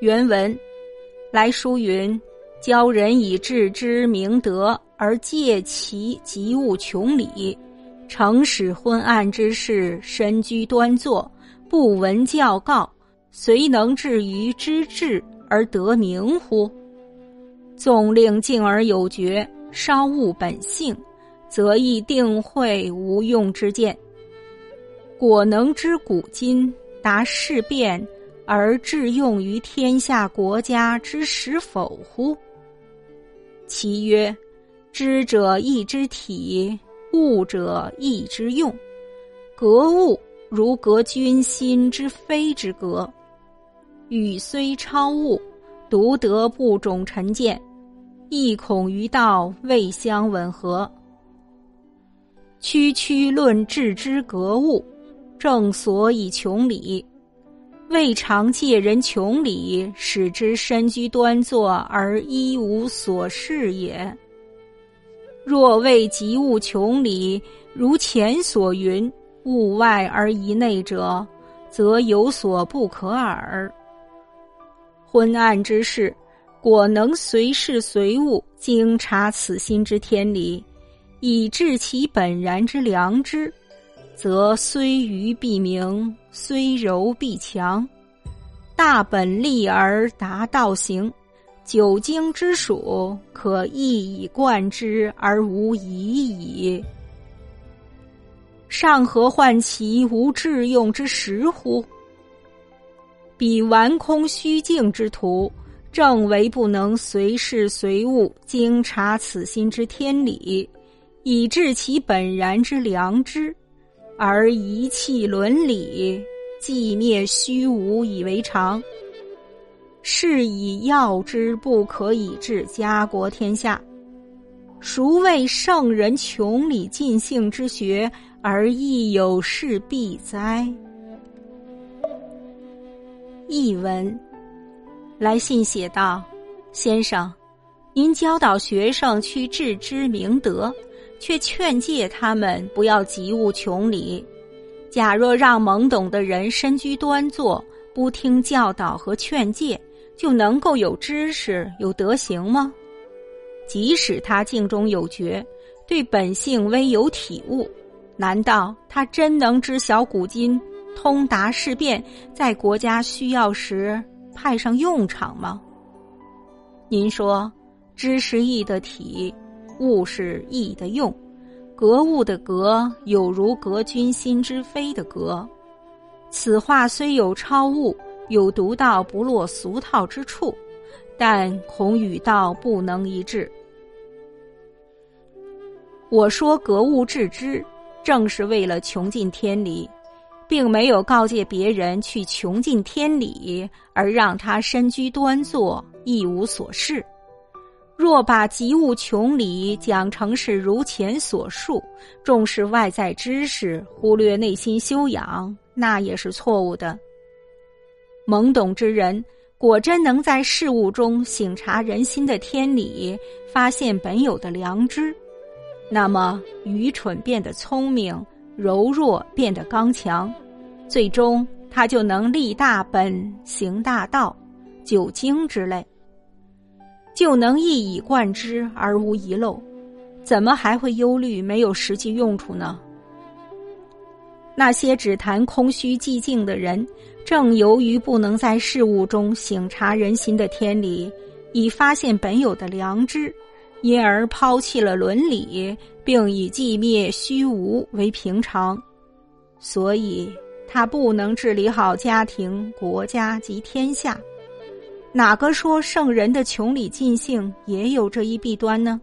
原文来书云：“教人以致之明德，而戒其及物穷理，诚使昏暗之事，身居端坐，不闻教告，遂能至于知至而得明乎？纵令静而有觉，稍悟本性，则亦定会无用之见。果能知古今，达事变。”而致用于天下国家之时否乎？其曰：知者义之体，悟者义之用。格物如格君心之非之格。语虽超物，独得不种陈见，亦恐于道未相吻合。区区论治之格物，正所以穷理。未尝借人穷理，使之身居端坐而一无所事也。若为及物穷理，如前所云，物外而一内者，则有所不可耳。昏暗之事，果能随事随物，经察此心之天理，以致其本然之良知。则虽愚必明，虽柔必强，大本立而达道行，九经之属可一以贯之而无疑矣。上何患其无致用之实乎？彼玩空虚静之徒，正为不能随事随物，经察此心之天理，以致其本然之良知。而遗弃伦理，寂灭虚无以为常。是以要之不可以治家国天下。孰谓圣人穷理尽性之学，而亦有事必哉？译文：来信写道：“先生，您教导学生去致知明德。”却劝诫他们不要急务穷理。假若让懵懂的人身居端坐，不听教导和劝诫，就能够有知识、有德行吗？即使他境中有觉，对本性微有体悟，难道他真能知晓古今、通达事变，在国家需要时派上用场吗？您说，知识义的体。物是义的用，格物的格有如格君心之非的格。此话虽有超物，有独到不落俗套之处，但恐与道不能一致。我说格物致知，正是为了穷尽天理，并没有告诫别人去穷尽天理，而让他身居端坐，一无所事。若把及物穷理讲成是如前所述，重视外在知识，忽略内心修养，那也是错误的。懵懂之人果真能在事物中省察人心的天理，发现本有的良知，那么愚蠢变得聪明，柔弱变得刚强，最终他就能立大本，行大道，九经之类。就能一以贯之而无遗漏，怎么还会忧虑没有实际用处呢？那些只谈空虚寂静的人，正由于不能在事物中省察人心的天理，以发现本有的良知，因而抛弃了伦理，并以寂灭虚无为平常，所以他不能治理好家庭、国家及天下。哪个说圣人的穷理尽性也有这一弊端呢？